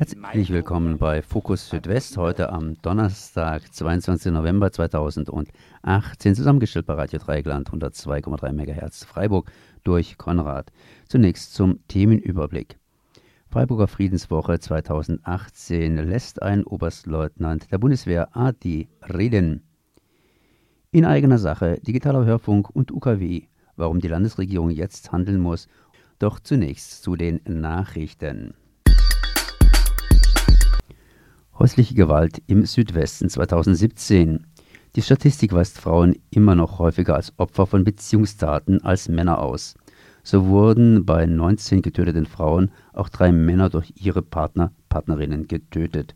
Herzlich willkommen bei Fokus Südwest heute am Donnerstag, 22. November 2018, zusammengestellt bei Radio Dreigland 102,3 MHz Freiburg durch Konrad. Zunächst zum Themenüberblick. Freiburger Friedenswoche 2018 lässt ein Oberstleutnant der Bundeswehr AD reden. In eigener Sache digitaler Hörfunk und UKW, warum die Landesregierung jetzt handeln muss. Doch zunächst zu den Nachrichten. Häusliche Gewalt im Südwesten 2017. Die Statistik weist Frauen immer noch häufiger als Opfer von Beziehungstaten als Männer aus. So wurden bei 19 getöteten Frauen auch drei Männer durch ihre Partner, Partnerinnen getötet.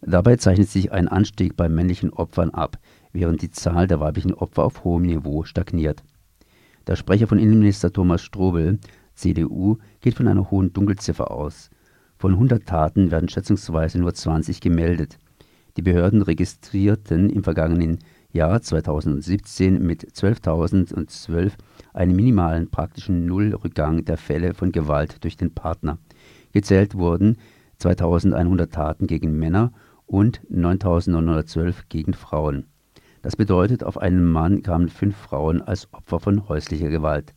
Dabei zeichnet sich ein Anstieg bei männlichen Opfern ab, während die Zahl der weiblichen Opfer auf hohem Niveau stagniert. Der Sprecher von Innenminister Thomas Strobel, CDU, geht von einer hohen Dunkelziffer aus. Von 100 Taten werden schätzungsweise nur 20 gemeldet. Die Behörden registrierten im vergangenen Jahr 2017 mit 12.012 einen minimalen praktischen Nullrückgang der Fälle von Gewalt durch den Partner. Gezählt wurden 2100 Taten gegen Männer und 9912 gegen Frauen. Das bedeutet, auf einen Mann kamen fünf Frauen als Opfer von häuslicher Gewalt.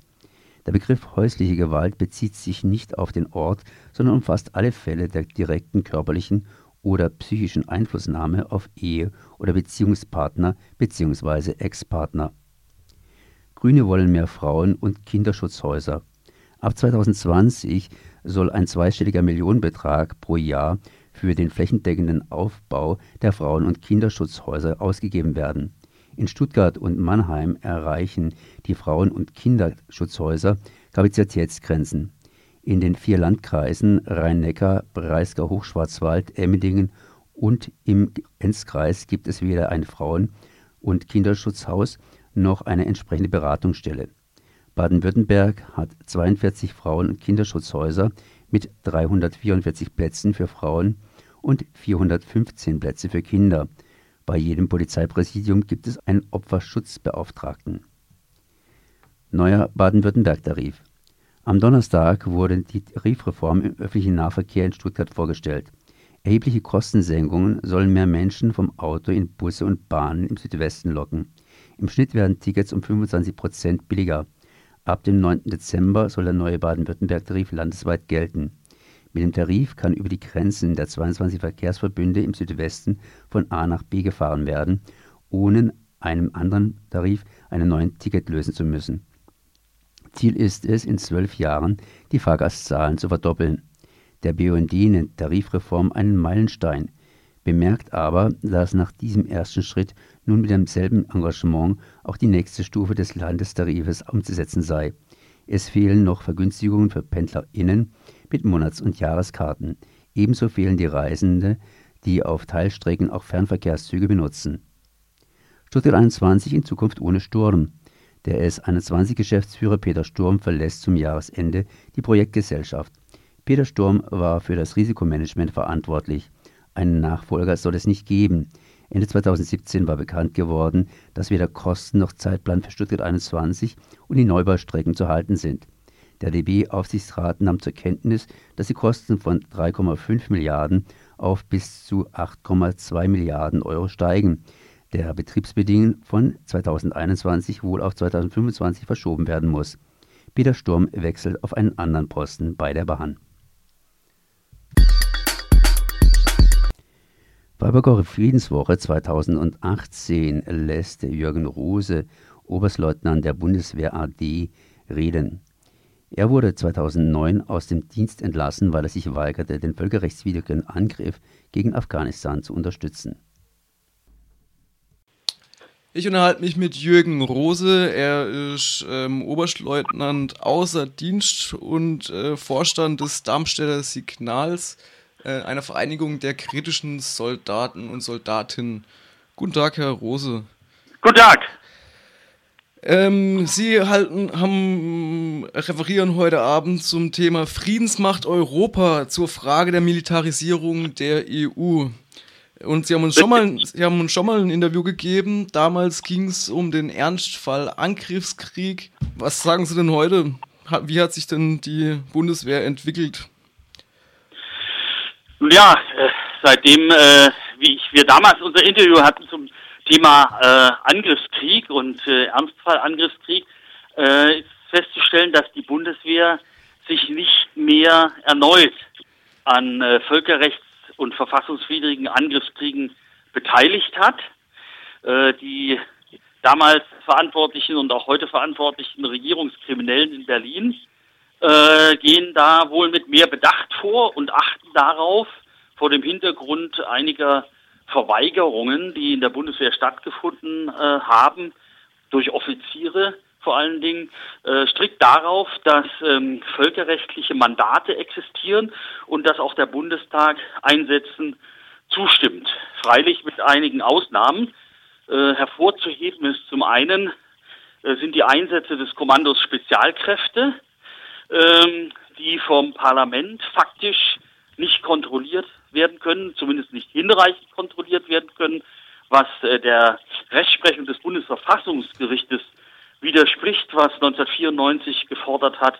Der Begriff häusliche Gewalt bezieht sich nicht auf den Ort, sondern umfasst alle Fälle der direkten körperlichen oder psychischen Einflussnahme auf Ehe- oder Beziehungspartner bzw. Ex-Partner. Grüne wollen mehr Frauen- und Kinderschutzhäuser. Ab 2020 soll ein zweistelliger Millionenbetrag pro Jahr für den flächendeckenden Aufbau der Frauen- und Kinderschutzhäuser ausgegeben werden. In Stuttgart und Mannheim erreichen die Frauen- und Kinderschutzhäuser Kapazitätsgrenzen. In den vier Landkreisen Rhein-Neckar, Breisgau, Hochschwarzwald, Emmendingen und im Enzkreis gibt es weder ein Frauen- und Kinderschutzhaus noch eine entsprechende Beratungsstelle. Baden-Württemberg hat 42 Frauen- und Kinderschutzhäuser mit 344 Plätzen für Frauen und 415 Plätze für Kinder. Bei jedem Polizeipräsidium gibt es einen Opferschutzbeauftragten. Neuer Baden-Württemberg-Tarif. Am Donnerstag wurde die Tarifreform im öffentlichen Nahverkehr in Stuttgart vorgestellt. Erhebliche Kostensenkungen sollen mehr Menschen vom Auto in Busse und Bahnen im Südwesten locken. Im Schnitt werden Tickets um 25 Prozent billiger. Ab dem 9. Dezember soll der neue Baden-Württemberg-Tarif landesweit gelten. Mit dem Tarif kann über die Grenzen der 22 Verkehrsverbünde im Südwesten von A nach B gefahren werden, ohne einem anderen Tarif einen neuen Ticket lösen zu müssen. Ziel ist es, in zwölf Jahren die Fahrgastzahlen zu verdoppeln. Der BUND nennt Tarifreform einen Meilenstein, bemerkt aber, dass nach diesem ersten Schritt nun mit demselben Engagement auch die nächste Stufe des Landestarifes umzusetzen sei. Es fehlen noch Vergünstigungen für PendlerInnen mit Monats- und Jahreskarten. Ebenso fehlen die Reisende, die auf Teilstrecken auch Fernverkehrszüge benutzen. Stuttgart 21 in Zukunft ohne Sturm. Der S21-Geschäftsführer Peter Sturm verlässt zum Jahresende die Projektgesellschaft. Peter Sturm war für das Risikomanagement verantwortlich. Einen Nachfolger soll es nicht geben. Ende 2017 war bekannt geworden, dass weder Kosten noch Zeitplan für Stuttgart 21 und die Neubaustrecken zu halten sind. Der DB-Aufsichtsrat nahm zur Kenntnis, dass die Kosten von 3,5 Milliarden auf bis zu 8,2 Milliarden Euro steigen der Betriebsbedingungen von 2021 wohl auf 2025 verschoben werden muss. Peter Sturm wechselt auf einen anderen Posten bei der Bahn. Freiburger Friedenswoche 2018 lässt Jürgen Rose, Oberstleutnant der Bundeswehr AD, reden. Er wurde 2009 aus dem Dienst entlassen, weil er sich weigerte, den völkerrechtswidrigen Angriff gegen Afghanistan zu unterstützen. Ich unterhalte mich mit Jürgen Rose. Er ist ähm, Oberstleutnant außer Dienst und äh, Vorstand des Darmstädter Signals, äh, einer Vereinigung der kritischen Soldaten und Soldatinnen. Guten Tag, Herr Rose. Guten Tag. Ähm, Sie halten, haben, referieren heute Abend zum Thema Friedensmacht Europa zur Frage der Militarisierung der EU. Und Sie haben uns schon mal, Sie haben uns schon mal ein Interview gegeben. Damals ging es um den Ernstfall Angriffskrieg. Was sagen Sie denn heute? Wie hat sich denn die Bundeswehr entwickelt? Ja, äh, seitdem äh, wie wir damals unser Interview hatten zum Thema äh, Angriffskrieg und Ernstfall Angriffskrieg, ist festzustellen, dass die Bundeswehr sich nicht mehr erneut an äh, völkerrechts- und verfassungswidrigen Angriffskriegen beteiligt hat. Äh, die damals verantwortlichen und auch heute verantwortlichen Regierungskriminellen in Berlin äh, gehen da wohl mit mehr Bedacht vor und achten darauf, vor dem Hintergrund einiger Verweigerungen, die in der Bundeswehr stattgefunden äh, haben, durch Offiziere vor allen Dingen, äh, strikt darauf, dass ähm, völkerrechtliche Mandate existieren und dass auch der Bundestag Einsätzen zustimmt. Freilich mit einigen Ausnahmen. Äh, hervorzuheben ist zum einen äh, sind die Einsätze des Kommandos Spezialkräfte, ähm, die vom Parlament faktisch nicht kontrolliert werden können, zumindest nicht hinreichend kontrolliert werden können, was äh, der Rechtsprechung des Bundesverfassungsgerichtes widerspricht, was 1994 gefordert hat,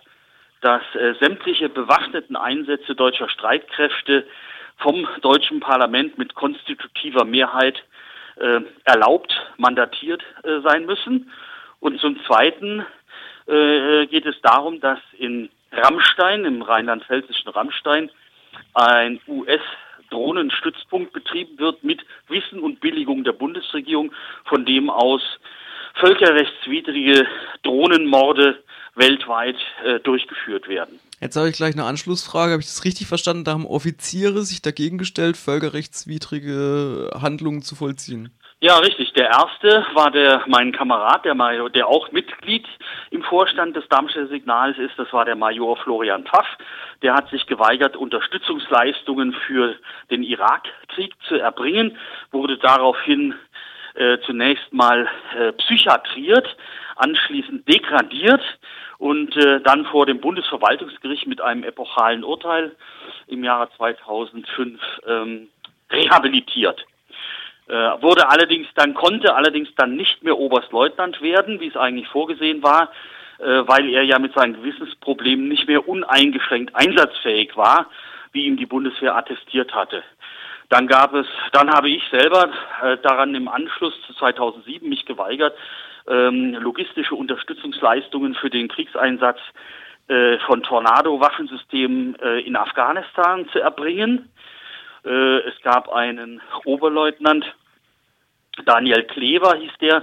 dass äh, sämtliche bewaffneten Einsätze deutscher Streitkräfte vom deutschen Parlament mit konstitutiver Mehrheit äh, erlaubt, mandatiert äh, sein müssen. Und zum Zweiten äh, geht es darum, dass in Rammstein, im rheinland-pfälzischen Rammstein, ein US-Drohnenstützpunkt betrieben wird mit Wissen und Billigung der Bundesregierung, von dem aus völkerrechtswidrige Drohnenmorde weltweit äh, durchgeführt werden. Jetzt habe ich gleich eine Anschlussfrage. Habe ich das richtig verstanden? Da haben Offiziere sich dagegen gestellt, völkerrechtswidrige Handlungen zu vollziehen? Ja, richtig. Der erste war der mein Kamerad, der Major, der auch Mitglied im Vorstand des Darmstädter Signals ist. Das war der Major Florian Pfaff. Der hat sich geweigert, Unterstützungsleistungen für den Irakkrieg zu erbringen, wurde daraufhin äh, zunächst mal äh, psychiatriert, anschließend degradiert und äh, dann vor dem Bundesverwaltungsgericht mit einem epochalen Urteil im Jahre 2005 ähm, rehabilitiert. Äh, wurde allerdings dann, konnte allerdings dann nicht mehr Oberstleutnant werden, wie es eigentlich vorgesehen war, äh, weil er ja mit seinen Gewissensproblemen nicht mehr uneingeschränkt einsatzfähig war, wie ihm die Bundeswehr attestiert hatte. Dann gab es, dann habe ich selber äh, daran im Anschluss zu 2007 mich geweigert, ähm, logistische Unterstützungsleistungen für den Kriegseinsatz äh, von Tornado-Waffensystemen äh, in Afghanistan zu erbringen. Äh, es gab einen Oberleutnant, Daniel Klever hieß der,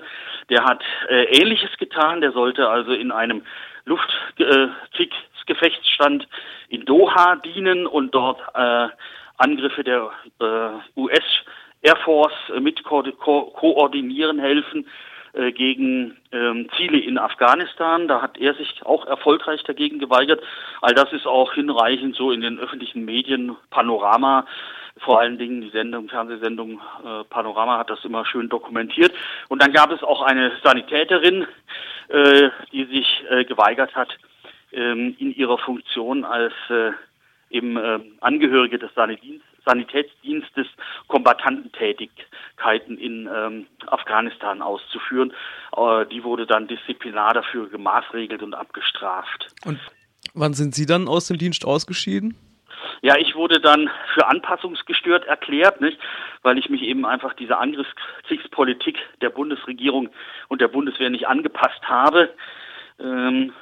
der hat äh, Ähnliches getan. Der sollte also in einem Luftkriegsgefechtsstand in Doha dienen und dort äh, Angriffe der äh, US Air Force äh, mit ko ko koordinieren helfen äh, gegen ähm, Ziele in Afghanistan. Da hat er sich auch erfolgreich dagegen geweigert. All das ist auch hinreichend so in den öffentlichen Medien, Panorama vor allen Dingen die Sendung, Fernsehsendung äh, Panorama hat das immer schön dokumentiert. Und dann gab es auch eine Sanitäterin, äh, die sich äh, geweigert hat, ähm, in ihrer Funktion als äh, eben äh, Angehörige des Sanitätsdienstes Sanitätsdienstes Kombatantentätigkeiten in ähm, Afghanistan auszuführen. Äh, die wurde dann disziplinar dafür gemaßregelt und abgestraft. Und wann sind Sie dann aus dem Dienst ausgeschieden? Ja, ich wurde dann für anpassungsgestört erklärt, nicht? weil ich mich eben einfach dieser Angriffskriegspolitik der Bundesregierung und der Bundeswehr nicht angepasst habe. Ähm,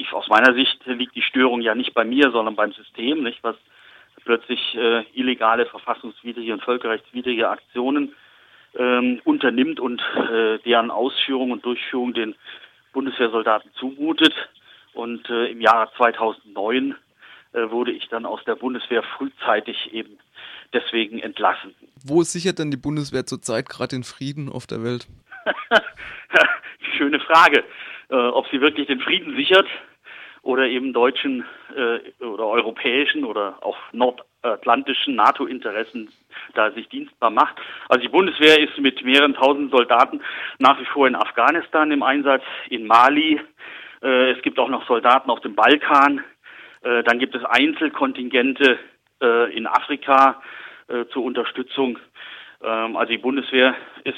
ich, aus meiner Sicht liegt die Störung ja nicht bei mir, sondern beim System, nicht? was plötzlich äh, illegale, verfassungswidrige und völkerrechtswidrige Aktionen ähm, unternimmt und äh, deren Ausführung und Durchführung den Bundeswehrsoldaten zumutet. Und äh, im Jahre 2009 äh, wurde ich dann aus der Bundeswehr frühzeitig eben deswegen entlassen. Wo sichert denn die Bundeswehr zurzeit gerade den Frieden auf der Welt? Schöne Frage. Äh, ob sie wirklich den Frieden sichert oder eben deutschen äh, oder europäischen oder auch nordatlantischen NATO-Interessen da sich dienstbar macht. Also die Bundeswehr ist mit mehreren tausend Soldaten nach wie vor in Afghanistan im Einsatz, in Mali. Äh, es gibt auch noch Soldaten auf dem Balkan. Äh, dann gibt es Einzelkontingente äh, in Afrika äh, zur Unterstützung. Ähm, also die Bundeswehr ist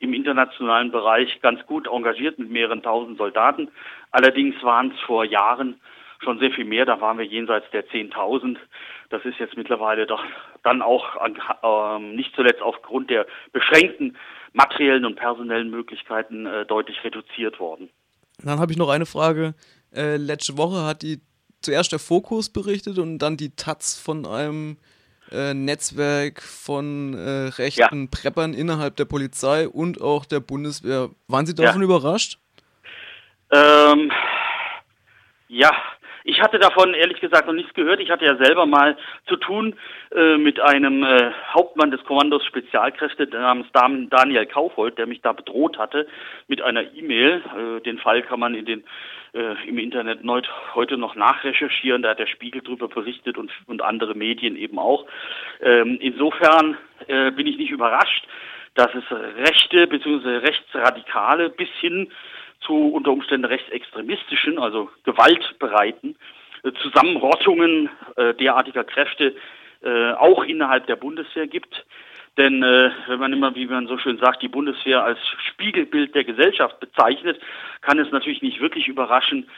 im internationalen Bereich ganz gut engagiert mit mehreren tausend Soldaten. Allerdings waren es vor Jahren schon sehr viel mehr, da waren wir jenseits der 10.000. das ist jetzt mittlerweile doch dann auch ähm, nicht zuletzt aufgrund der beschränkten materiellen und personellen Möglichkeiten äh, deutlich reduziert worden. Dann habe ich noch eine Frage. Äh, letzte Woche hat die zuerst der Fokus berichtet und dann die Taz von einem äh, Netzwerk von äh, rechten ja. Preppern innerhalb der Polizei und auch der Bundeswehr. Waren Sie davon ja. überrascht? Ähm, ja, ich hatte davon ehrlich gesagt noch nichts gehört. Ich hatte ja selber mal zu tun äh, mit einem äh, Hauptmann des Kommandos Spezialkräfte namens Daniel Kaufhold, der mich da bedroht hatte mit einer E-Mail. Äh, den Fall kann man in den äh, im Internet heute noch nachrecherchieren. Da hat der Spiegel drüber berichtet und, und andere Medien eben auch. Ähm, insofern äh, bin ich nicht überrascht, dass es rechte bzw. rechtsradikale bis hin zu unter Umständen rechtsextremistischen, also gewaltbereiten äh, Zusammenrottungen äh, derartiger Kräfte äh, auch innerhalb der Bundeswehr gibt. Denn äh, wenn man immer, wie man so schön sagt, die Bundeswehr als Spiegelbild der Gesellschaft bezeichnet, kann es natürlich nicht wirklich überraschen,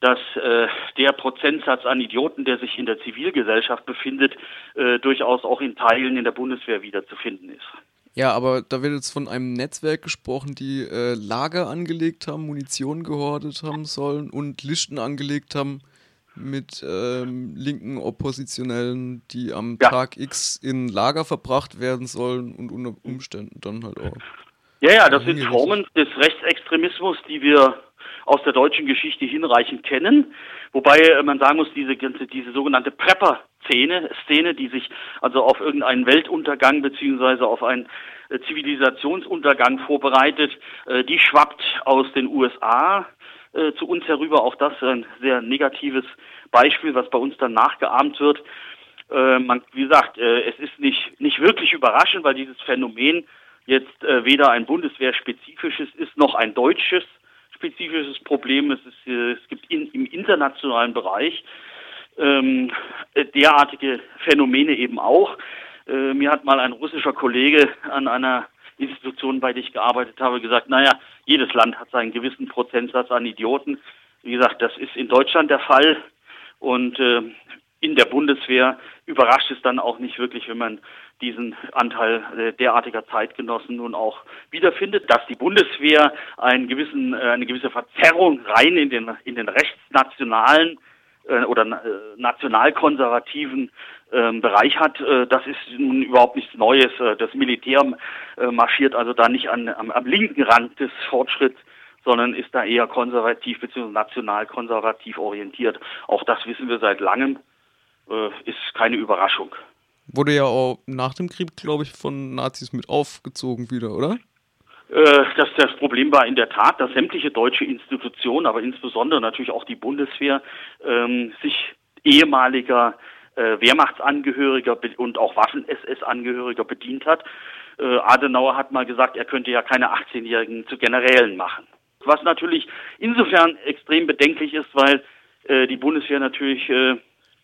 dass äh, der Prozentsatz an Idioten, der sich in der Zivilgesellschaft befindet, äh, durchaus auch in Teilen in der Bundeswehr wiederzufinden ist. Ja, aber da wird jetzt von einem Netzwerk gesprochen, die äh, Lager angelegt haben, Munition gehortet haben sollen und Listen angelegt haben mit ähm, linken Oppositionellen, die am ja. Tag X in Lager verbracht werden sollen und unter Umständen dann halt auch. Ja, ja, das sind Formen des Rechtsextremismus, die wir aus der deutschen Geschichte hinreichend kennen. Wobei äh, man sagen muss, diese ganze, diese sogenannte Prepper-Szene, Szene, die sich also auf irgendeinen Weltuntergang beziehungsweise auf einen äh, Zivilisationsuntergang vorbereitet, äh, die schwappt aus den USA zu uns herüber. Auch das ein sehr negatives Beispiel, was bei uns dann nachgeahmt wird. man, wie gesagt, es ist nicht, nicht wirklich überraschend, weil dieses Phänomen jetzt weder ein bundeswehrspezifisches ist noch ein deutsches spezifisches Problem. Es, ist, äh, es gibt in, im internationalen Bereich ähm, derartige Phänomene eben auch. Äh, mir hat mal ein russischer Kollege an einer Institution, bei der ich gearbeitet habe, gesagt, naja, jedes Land hat seinen gewissen Prozentsatz an Idioten. Wie gesagt, das ist in Deutschland der Fall. Und äh, in der Bundeswehr überrascht es dann auch nicht wirklich, wenn man diesen Anteil äh, derartiger Zeitgenossen nun auch wiederfindet, dass die Bundeswehr einen gewissen, äh, eine gewisse Verzerrung rein in den, in den rechtsnationalen äh, oder nationalkonservativen ähm, Bereich hat, das ist nun überhaupt nichts Neues. Das Militär marschiert also da nicht an, am, am linken Rand des Fortschritts, sondern ist da eher konservativ bzw. nationalkonservativ orientiert. Auch das wissen wir seit langem, ist keine Überraschung. Wurde ja auch nach dem Krieg, glaube ich, von Nazis mit aufgezogen wieder, oder? Äh, das, das Problem war in der Tat, dass sämtliche deutsche Institutionen, aber insbesondere natürlich auch die Bundeswehr, ähm, sich ehemaliger äh, Wehrmachtsangehöriger und auch Waffen-SS-Angehöriger bedient hat. Äh, Adenauer hat mal gesagt, er könnte ja keine 18-Jährigen zu Generälen machen. Was natürlich insofern extrem bedenklich ist, weil äh, die Bundeswehr natürlich äh,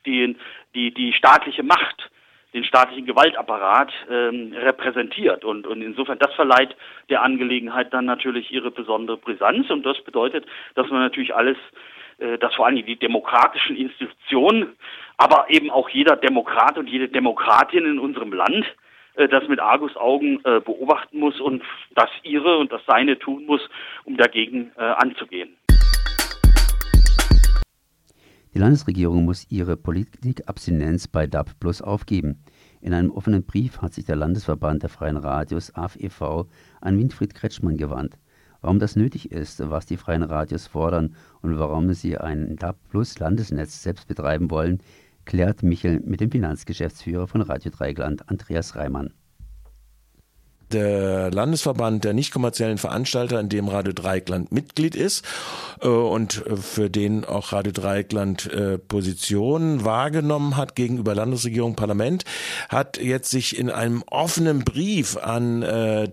die, die, die staatliche Macht den staatlichen Gewaltapparat ähm, repräsentiert. Und, und insofern, das verleiht der Angelegenheit dann natürlich ihre besondere Brisanz. Und das bedeutet, dass man natürlich alles, äh, dass vor allem die demokratischen Institutionen, aber eben auch jeder Demokrat und jede Demokratin in unserem Land äh, das mit Argusaugen äh, beobachten muss und das ihre und das seine tun muss, um dagegen äh, anzugehen. Die Landesregierung muss ihre Politikabstinenz bei DAB Plus aufgeben. In einem offenen Brief hat sich der Landesverband der Freien Radios AFEV an Winfried Kretschmann gewandt. Warum das nötig ist, was die Freien Radios fordern und warum sie ein DAB Plus Landesnetz selbst betreiben wollen, klärt Michel mit dem Finanzgeschäftsführer von Radio Dreigland, Andreas Reimann der Landesverband der nicht kommerziellen Veranstalter, in dem Radio Dreieckland Mitglied ist äh, und äh, für den auch Radio Dreieckland äh, Position wahrgenommen hat gegenüber Landesregierung, Parlament, hat jetzt sich in einem offenen Brief an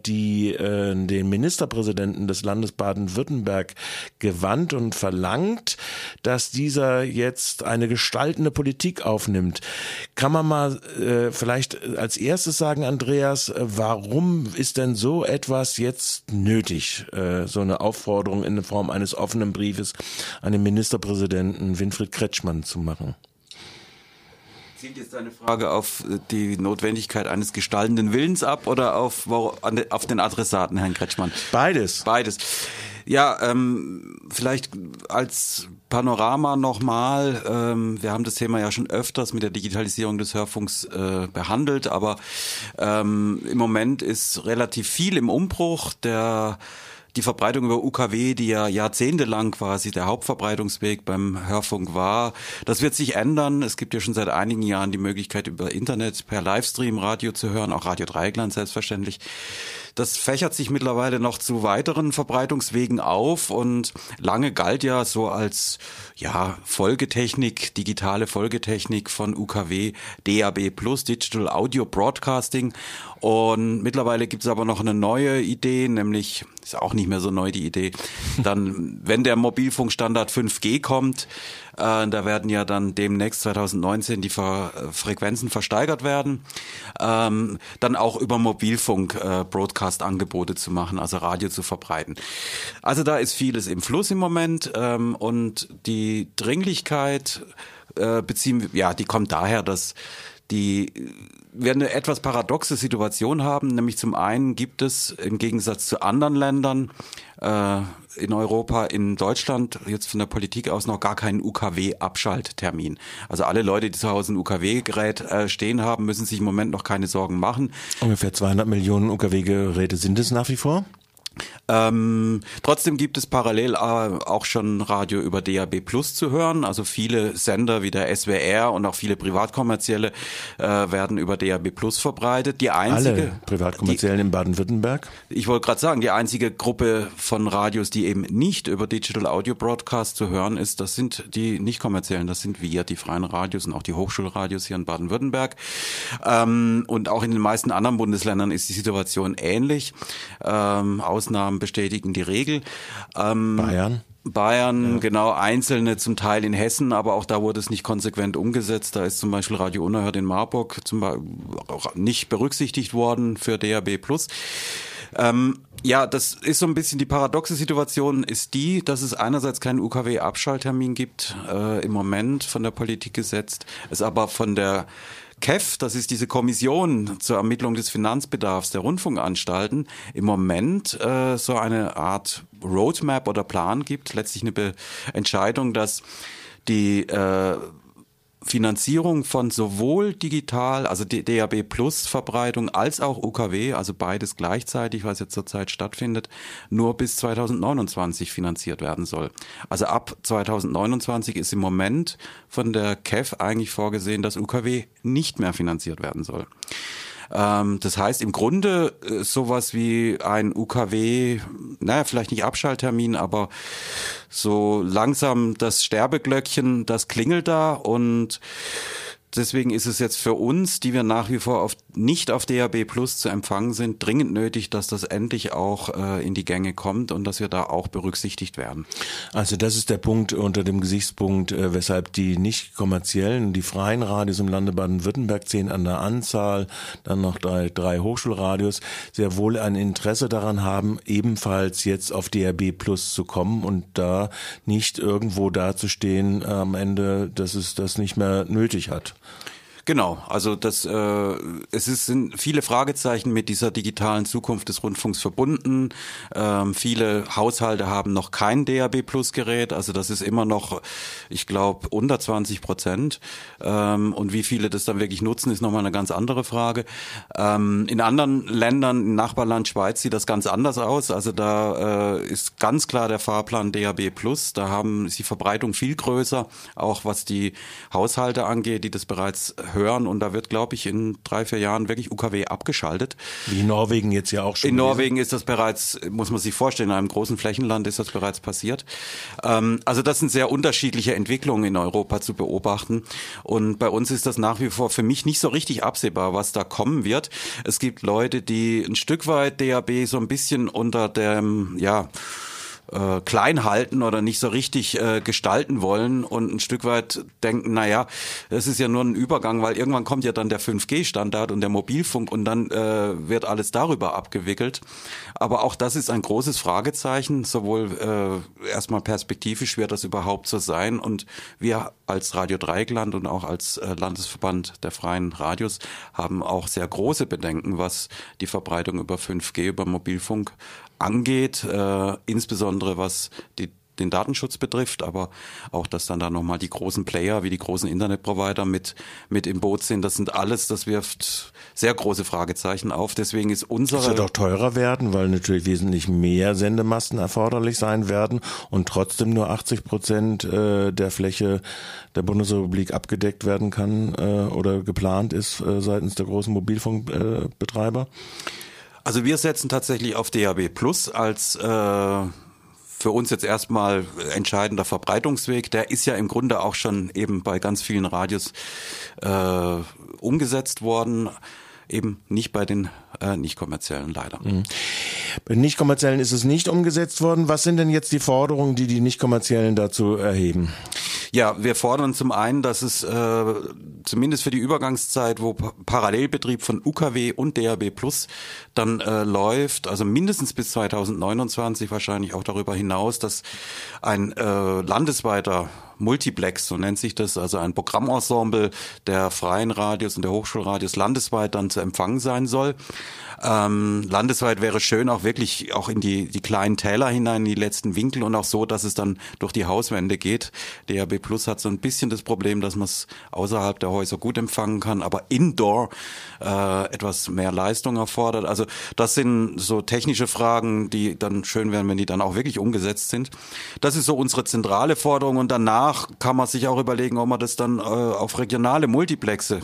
die den Ministerpräsidenten des Landes Baden-Württemberg gewandt und verlangt, dass dieser jetzt eine gestaltende Politik aufnimmt. Kann man mal vielleicht als erstes sagen, Andreas, warum ist denn so etwas jetzt nötig, äh, so eine Aufforderung in Form eines offenen Briefes an den Ministerpräsidenten Winfried Kretschmann zu machen? Zielt jetzt deine Frage auf äh, die Notwendigkeit eines gestaltenden Willens ab oder auf, auf den Adressaten, Herrn Kretschmann? Beides. Beides. Ja, ähm, vielleicht als Panorama nochmal. Ähm, wir haben das Thema ja schon öfters mit der Digitalisierung des Hörfunks äh, behandelt, aber ähm, im Moment ist relativ viel im Umbruch. Der die Verbreitung über UKW, die ja jahrzehntelang quasi der Hauptverbreitungsweg beim Hörfunk war, das wird sich ändern. Es gibt ja schon seit einigen Jahren die Möglichkeit, über Internet per Livestream Radio zu hören, auch Radio Dreigland selbstverständlich. Das fächert sich mittlerweile noch zu weiteren Verbreitungswegen auf und lange galt ja so als ja Folgetechnik, digitale Folgetechnik von UKW, DAB Plus, Digital Audio Broadcasting. Und mittlerweile gibt es aber noch eine neue Idee, nämlich ist auch nicht mehr so neu die Idee. Dann, wenn der Mobilfunkstandard 5G kommt, äh, da werden ja dann demnächst 2019 die Ver Frequenzen versteigert werden, ähm, dann auch über Mobilfunk äh, Broadcast-Angebote zu machen, also Radio zu verbreiten. Also da ist vieles im Fluss im Moment ähm, und die Dringlichkeit äh, beziehen, ja, die kommt daher, dass die wir eine etwas paradoxe Situation haben, nämlich zum einen gibt es im Gegensatz zu anderen Ländern äh, in Europa, in Deutschland jetzt von der Politik aus noch gar keinen UKW-Abschalttermin. Also alle Leute, die zu Hause ein UKW-Gerät äh, stehen haben, müssen sich im Moment noch keine Sorgen machen. Ungefähr 200 Millionen UKW-Geräte sind es nach wie vor? Ähm, trotzdem gibt es parallel äh, auch schon Radio über DAB Plus zu hören. Also viele Sender wie der SWR und auch viele privatkommerzielle äh, werden über DAB Plus verbreitet. Die einzige Alle privatkommerziellen die, in Baden-Württemberg. Ich wollte gerade sagen, die einzige Gruppe von Radios, die eben nicht über Digital Audio Broadcast zu hören ist, das sind die nicht kommerziellen. Das sind wir, die freien Radios und auch die Hochschulradios hier in Baden-Württemberg. Ähm, und auch in den meisten anderen Bundesländern ist die Situation ähnlich. Ähm, Ausnahmen bestätigen die Regel. Ähm, Bayern? Bayern, ja. genau, einzelne zum Teil in Hessen, aber auch da wurde es nicht konsequent umgesetzt. Da ist zum Beispiel Radio Unerhört in Marburg zum Beispiel auch nicht berücksichtigt worden für DAB Plus. Ähm, ja, das ist so ein bisschen die paradoxe Situation, ist die, dass es einerseits keinen UKW-Abschalttermin gibt, äh, im Moment von der Politik gesetzt, es aber von der KEF, das ist diese Kommission zur Ermittlung des Finanzbedarfs der Rundfunkanstalten, im Moment äh, so eine Art Roadmap oder Plan gibt, letztlich eine Be Entscheidung, dass die äh, Finanzierung von sowohl digital, also DAB Plus Verbreitung, als auch UKW, also beides gleichzeitig, was jetzt zurzeit stattfindet, nur bis 2029 finanziert werden soll. Also ab 2029 ist im Moment von der KEF eigentlich vorgesehen, dass UKW nicht mehr finanziert werden soll. Ähm, das heißt, im Grunde äh, sowas wie ein UKW, naja, vielleicht nicht Abschalttermin, aber so langsam das Sterbeglöckchen, das klingelt da und Deswegen ist es jetzt für uns, die wir nach wie vor auf, nicht auf DAB Plus zu empfangen sind, dringend nötig, dass das endlich auch äh, in die Gänge kommt und dass wir da auch berücksichtigt werden. Also das ist der Punkt unter dem Gesichtspunkt, äh, weshalb die nicht kommerziellen, die freien Radios im Lande Baden-Württemberg zehn an der Anzahl, dann noch drei, drei Hochschulradios, sehr wohl ein Interesse daran haben, ebenfalls jetzt auf DAB Plus zu kommen und da nicht irgendwo dazustehen am Ende, dass es das nicht mehr nötig hat. Genau, also das, äh, es ist, sind viele Fragezeichen mit dieser digitalen Zukunft des Rundfunks verbunden. Ähm, viele Haushalte haben noch kein DAB Plus Gerät, also das ist immer noch, ich glaube, unter 20 Prozent. Ähm, und wie viele das dann wirklich nutzen, ist nochmal eine ganz andere Frage. Ähm, in anderen Ländern, im Nachbarland Schweiz, sieht das ganz anders aus. Also da äh, ist ganz klar der Fahrplan DAB Plus. Da haben ist die Verbreitung viel größer, auch was die Haushalte angeht, die das bereits hören und da wird, glaube ich, in drei, vier Jahren wirklich UKW abgeschaltet. Wie in Norwegen jetzt ja auch schon. In gewesen. Norwegen ist das bereits, muss man sich vorstellen, in einem großen Flächenland ist das bereits passiert. Ähm, also das sind sehr unterschiedliche Entwicklungen in Europa zu beobachten und bei uns ist das nach wie vor für mich nicht so richtig absehbar, was da kommen wird. Es gibt Leute, die ein Stück weit DAB so ein bisschen unter dem, ja, äh, klein halten oder nicht so richtig äh, gestalten wollen und ein Stück weit denken, naja, das ist ja nur ein Übergang, weil irgendwann kommt ja dann der 5G-Standard und der Mobilfunk und dann äh, wird alles darüber abgewickelt. Aber auch das ist ein großes Fragezeichen, sowohl äh, erstmal perspektivisch wird das überhaupt so sein und wir als Radio Dreieckland und auch als äh, Landesverband der freien Radios haben auch sehr große Bedenken, was die Verbreitung über 5G, über Mobilfunk angeht, äh, insbesondere was die den Datenschutz betrifft, aber auch, dass dann da nochmal die großen Player wie die großen Internetprovider mit, mit im Boot sind, das sind alles, das wirft sehr große Fragezeichen auf. Deswegen ist unsere... Es wird auch teurer werden, weil natürlich wesentlich mehr Sendemasten erforderlich sein werden und trotzdem nur 80 Prozent äh, der Fläche der Bundesrepublik abgedeckt werden kann äh, oder geplant ist äh, seitens der großen Mobilfunkbetreiber. Also wir setzen tatsächlich auf DAB Plus als äh, für uns jetzt erstmal entscheidender Verbreitungsweg. Der ist ja im Grunde auch schon eben bei ganz vielen Radios äh, umgesetzt worden. Eben nicht bei den äh, nicht kommerziellen leider. Mhm. Bei nicht kommerziellen ist es nicht umgesetzt worden. Was sind denn jetzt die Forderungen, die die nicht kommerziellen dazu erheben? Ja, wir fordern zum einen, dass es äh, zumindest für die Übergangszeit, wo Parallelbetrieb von UKW und DAB Plus dann äh, läuft, also mindestens bis 2029, wahrscheinlich auch darüber hinaus, dass ein äh, landesweiter Multiplex, so nennt sich das, also ein Programmensemble der freien Radios und der Hochschulradios landesweit dann zu empfangen sein soll. Ähm, landesweit wäre schön auch wirklich auch in die, die kleinen Täler hinein, in die letzten Winkel und auch so, dass es dann durch die Hauswände geht. DAB Plus hat so ein bisschen das Problem, dass man es außerhalb der Häuser gut empfangen kann, aber indoor äh, etwas mehr Leistung erfordert. Also das sind so technische Fragen, die dann schön wären, wenn die dann auch wirklich umgesetzt sind. Das ist so unsere zentrale Forderung und danach kann man sich auch überlegen, ob man das dann äh, auf regionale Multiplexe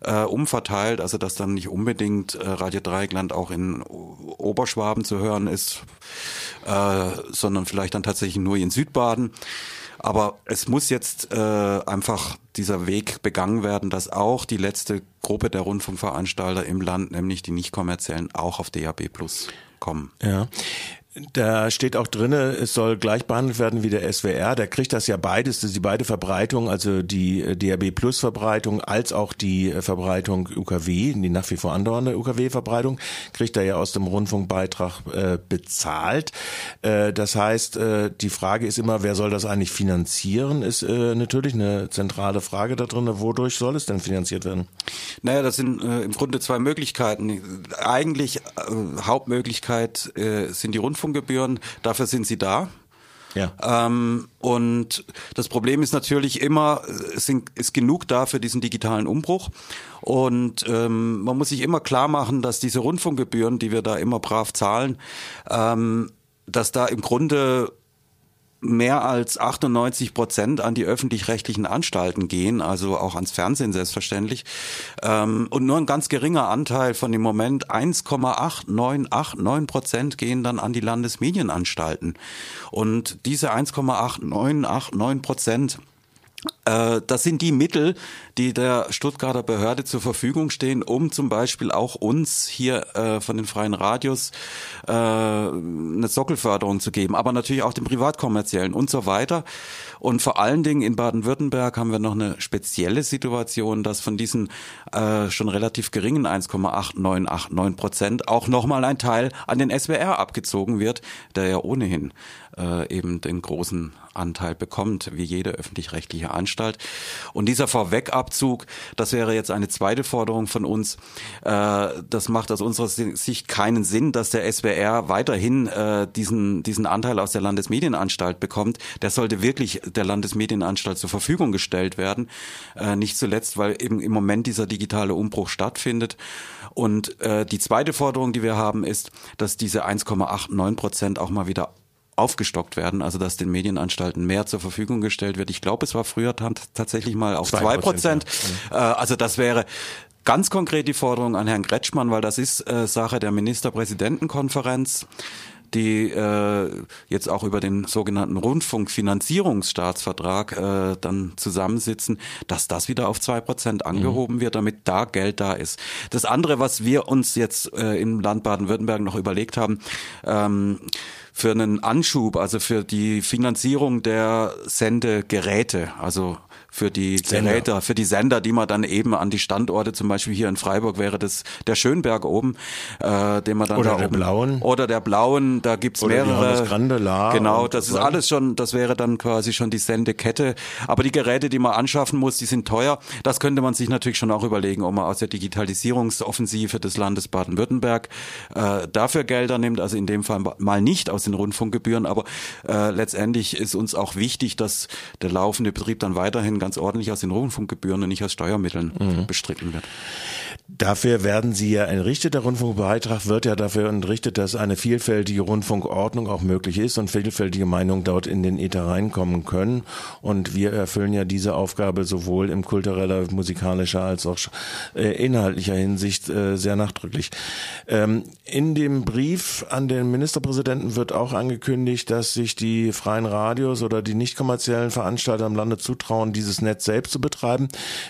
äh, umverteilt, also dass dann nicht unbedingt äh, Radio Dreieckland auch in Oberschwaben zu hören ist, äh, sondern vielleicht dann tatsächlich nur in Südbaden. Aber es muss jetzt äh, einfach dieser Weg begangen werden, dass auch die letzte Gruppe der Rundfunkveranstalter im Land, nämlich die nicht kommerziellen, auch auf DAB Plus kommen. Ja. Da steht auch drinne, es soll gleich behandelt werden wie der SWR. Der kriegt das ja beides, die beide Verbreitung, also die äh, DRB Plus Verbreitung als auch die äh, Verbreitung UKW, die nach wie vor andauernde UKW Verbreitung, kriegt er ja aus dem Rundfunkbeitrag äh, bezahlt. Äh, das heißt, äh, die Frage ist immer, wer soll das eigentlich finanzieren, ist äh, natürlich eine zentrale Frage da drin. Wodurch soll es denn finanziert werden? Naja, das sind im Grunde zwei Möglichkeiten. Eigentlich Hauptmöglichkeit sind die Rundfunk Rundfunkgebühren, dafür sind sie da. Ja. Ähm, und das Problem ist natürlich immer, es sind, ist genug da für diesen digitalen Umbruch. Und ähm, man muss sich immer klar machen, dass diese Rundfunkgebühren, die wir da immer brav zahlen, ähm, dass da im Grunde mehr als 98 Prozent an die öffentlich-rechtlichen Anstalten gehen, also auch ans Fernsehen selbstverständlich. Ähm, und nur ein ganz geringer Anteil von dem Moment 1,8989 Prozent gehen dann an die Landesmedienanstalten. Und diese 1,8989 Prozent das sind die Mittel, die der Stuttgarter Behörde zur Verfügung stehen, um zum Beispiel auch uns hier äh, von den freien Radios äh, eine Sockelförderung zu geben, aber natürlich auch den privatkommerziellen und so weiter. Und vor allen Dingen in Baden-Württemberg haben wir noch eine spezielle Situation, dass von diesen äh, schon relativ geringen 1,8989 Prozent auch nochmal ein Teil an den SWR abgezogen wird, der ja ohnehin äh, eben den großen Anteil bekommt, wie jede öffentlich-rechtliche Anstalt. Und dieser Vorwegabzug, das wäre jetzt eine zweite Forderung von uns. Äh, das macht aus unserer Sicht keinen Sinn, dass der SWR weiterhin äh, diesen, diesen Anteil aus der Landesmedienanstalt bekommt. Der sollte wirklich der Landesmedienanstalt zur Verfügung gestellt werden. Äh, nicht zuletzt, weil eben im Moment dieser digitale Umbruch stattfindet. Und äh, die zweite Forderung, die wir haben, ist, dass diese 1,89 Prozent auch mal wieder aufgestockt werden, also dass den Medienanstalten mehr zur Verfügung gestellt wird. Ich glaube, es war früher tatsächlich mal auf zwei Prozent. Ja. Äh, also das wäre ganz konkret die Forderung an Herrn Kretschmann, weil das ist äh, Sache der Ministerpräsidentenkonferenz die äh, jetzt auch über den sogenannten Rundfunkfinanzierungsstaatsvertrag äh, dann zusammensitzen, dass das wieder auf zwei Prozent angehoben mhm. wird, damit da Geld da ist. Das andere, was wir uns jetzt äh, im Land Baden-Württemberg noch überlegt haben, ähm, für einen Anschub, also für die Finanzierung der Sendegeräte, also für die Sender. Geräte, für die Sender, die man dann eben an die Standorte, zum Beispiel hier in Freiburg wäre das der Schönberg oben, äh, den man dann oder da der oben, blauen oder der blauen, da gibt's oder mehrere. Grande, La genau, das ist alles schon, das wäre dann quasi schon die Sendekette. Aber die Geräte, die man anschaffen muss, die sind teuer. Das könnte man sich natürlich schon auch überlegen, ob man aus der Digitalisierungsoffensive des Landes Baden-Württemberg äh, dafür Gelder nimmt. Also in dem Fall mal nicht aus den Rundfunkgebühren, aber äh, letztendlich ist uns auch wichtig, dass der laufende Betrieb dann weiterhin ganz ordentlich aus den Rundfunkgebühren und nicht aus Steuermitteln mhm. bestritten wird. Dafür werden Sie ja entrichtet. Der Rundfunkbeitrag wird ja dafür entrichtet, dass eine vielfältige Rundfunkordnung auch möglich ist und vielfältige Meinungen dort in den Äther reinkommen können. Und wir erfüllen ja diese Aufgabe sowohl im kultureller, musikalischer als auch äh, inhaltlicher Hinsicht äh, sehr nachdrücklich. Ähm, in dem Brief an den Ministerpräsidenten wird auch angekündigt, dass sich die freien Radios oder die nicht kommerziellen Veranstalter im Lande zutrauen, dieses Netz selbst zu betreiben.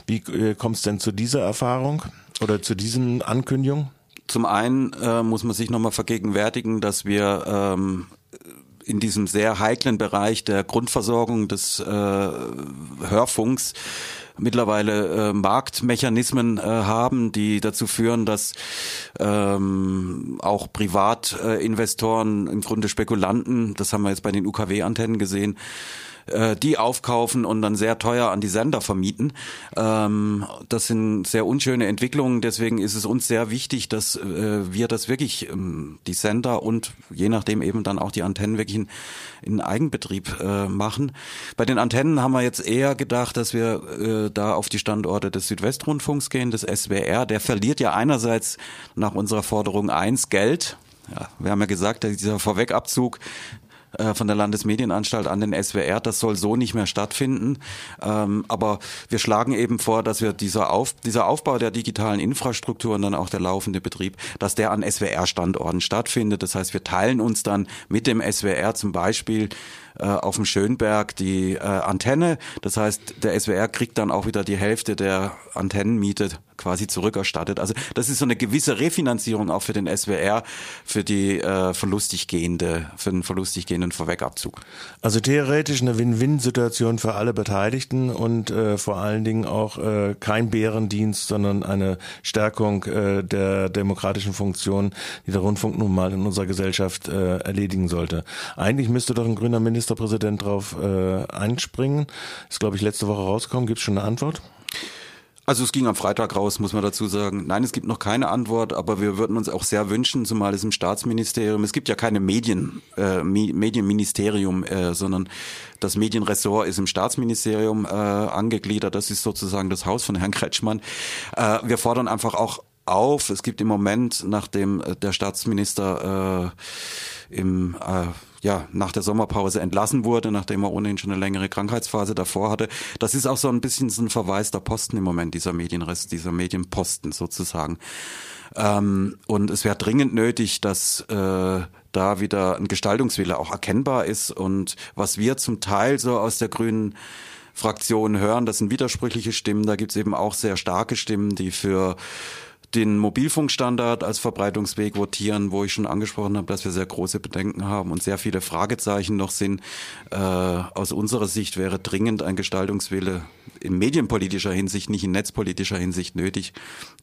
Wie äh, kommt es denn zu dieser Erfahrung? Oder zu diesen Ankündigungen? Zum einen äh, muss man sich nochmal vergegenwärtigen, dass wir ähm, in diesem sehr heiklen Bereich der Grundversorgung des äh, Hörfunks mittlerweile äh, Marktmechanismen äh, haben, die dazu führen, dass ähm, auch Privatinvestoren, im Grunde Spekulanten, das haben wir jetzt bei den UKW-Antennen gesehen, äh, die aufkaufen und dann sehr teuer an die Sender vermieten. Ähm, das sind sehr unschöne Entwicklungen. Deswegen ist es uns sehr wichtig, dass äh, wir das wirklich, ähm, die Sender und je nachdem eben dann auch die Antennen wirklich in, in Eigenbetrieb äh, machen. Bei den Antennen haben wir jetzt eher gedacht, dass wir äh, da auf die Standorte des Südwestrundfunks gehen, des SWR. Der verliert ja einerseits nach unserer Forderung eins Geld. Ja, wir haben ja gesagt, dieser Vorwegabzug äh, von der Landesmedienanstalt an den SWR. Das soll so nicht mehr stattfinden. Ähm, aber wir schlagen eben vor, dass wir dieser, Auf, dieser Aufbau der digitalen Infrastruktur und dann auch der laufende Betrieb, dass der an SWR-Standorten stattfindet. Das heißt, wir teilen uns dann mit dem SWR zum Beispiel äh, auf dem Schönberg die äh, Antenne. Das heißt, der SWR kriegt dann auch wieder die Hälfte der Antennenmiete quasi zurückerstattet. Also das ist so eine gewisse Refinanzierung auch für den SWR für die äh, verlustig gehende, für den verlustig gehenden Vorwegabzug. Also theoretisch eine Win-Win-Situation für alle Beteiligten und äh, vor allen Dingen auch äh, kein Bärendienst, sondern eine Stärkung äh, der demokratischen Funktion, die der Rundfunk nun mal in unserer Gesellschaft äh, erledigen sollte. Eigentlich müsste doch ein grüner Minister Ministerpräsident darauf äh, einspringen. Ist, glaube ich, letzte Woche rausgekommen. Gibt es schon eine Antwort? Also es ging am Freitag raus, muss man dazu sagen. Nein, es gibt noch keine Antwort, aber wir würden uns auch sehr wünschen, zumal es im Staatsministerium, es gibt ja keine Medien, äh, Medienministerium, äh, sondern das Medienressort ist im Staatsministerium äh, angegliedert. Das ist sozusagen das Haus von Herrn Kretschmann. Äh, wir fordern einfach auch auf. Es gibt im Moment, nachdem äh, der Staatsminister äh, im äh, ja, nach der Sommerpause entlassen wurde, nachdem er ohnehin schon eine längere Krankheitsphase davor hatte. Das ist auch so ein bisschen so ein verwaister Posten im Moment, dieser Medienrest, dieser Medienposten sozusagen. Ähm, und es wäre dringend nötig, dass äh, da wieder ein Gestaltungswille auch erkennbar ist. Und was wir zum Teil so aus der grünen Fraktion hören, das sind widersprüchliche Stimmen. Da gibt's eben auch sehr starke Stimmen, die für den Mobilfunkstandard als Verbreitungsweg votieren, wo ich schon angesprochen habe, dass wir sehr große Bedenken haben und sehr viele Fragezeichen noch sind. Äh, aus unserer Sicht wäre dringend ein Gestaltungswille in medienpolitischer Hinsicht, nicht in netzpolitischer Hinsicht nötig,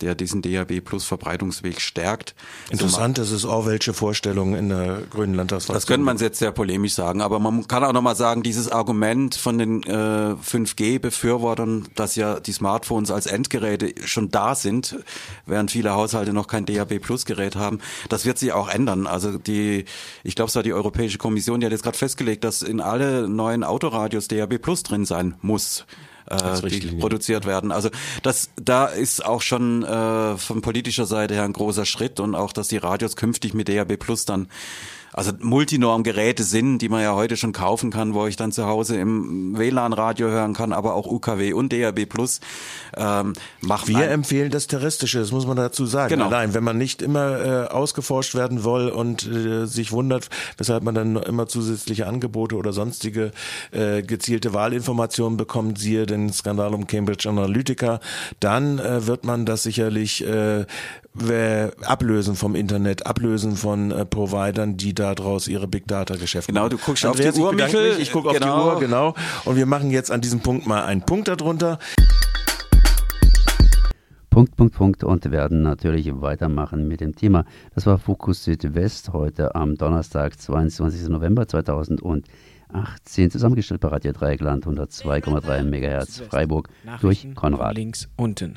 der diesen DAB Plus Verbreitungsweg stärkt. Interessant, das ist auch welche Vorstellung in der Grünen Landtagsfraktion. Das könnte man jetzt sehr polemisch sagen, aber man kann auch nochmal sagen, dieses Argument von den äh, 5G-Befürwortern, dass ja die Smartphones als Endgeräte schon da sind, während viele Haushalte noch kein DAB Plus Gerät haben. Das wird sich auch ändern. Also die, ich glaube, es war die Europäische Kommission, die hat jetzt gerade festgelegt, dass in alle neuen Autoradios DAB Plus drin sein muss. Äh, die produziert werden. Also das, da ist auch schon äh, von politischer Seite her ein großer Schritt und auch, dass die Radios künftig mit DAB Plus dann also Multinorm-Geräte sind, die man ja heute schon kaufen kann, wo ich dann zu Hause im WLAN-Radio hören kann, aber auch UKW und DAB Plus. Ähm, macht Wir empfehlen das Terrestische, das muss man dazu sagen. Genau. Allein, wenn man nicht immer äh, ausgeforscht werden will und äh, sich wundert, weshalb man dann immer zusätzliche Angebote oder sonstige äh, gezielte Wahlinformationen bekommt, siehe den Skandal um Cambridge Analytica, dann äh, wird man das sicherlich äh, ablösen vom Internet, ablösen von äh, Providern, die daraus ihre Big Data Geschäfte genau, machen. Genau, du guckst Andreas, auf die Uhr, ich Michael. Mich, ich gucke genau. auf die Uhr, genau. Und wir machen jetzt an diesem Punkt mal einen Punkt darunter. Punkt, Punkt, Punkt und werden natürlich weitermachen mit dem Thema. Das war Fokus Südwest heute am Donnerstag, 22. November 2018, zusammengestellt bei Radio Dreieckland 102,3 MHz Freiburg durch Konrad. Links unten.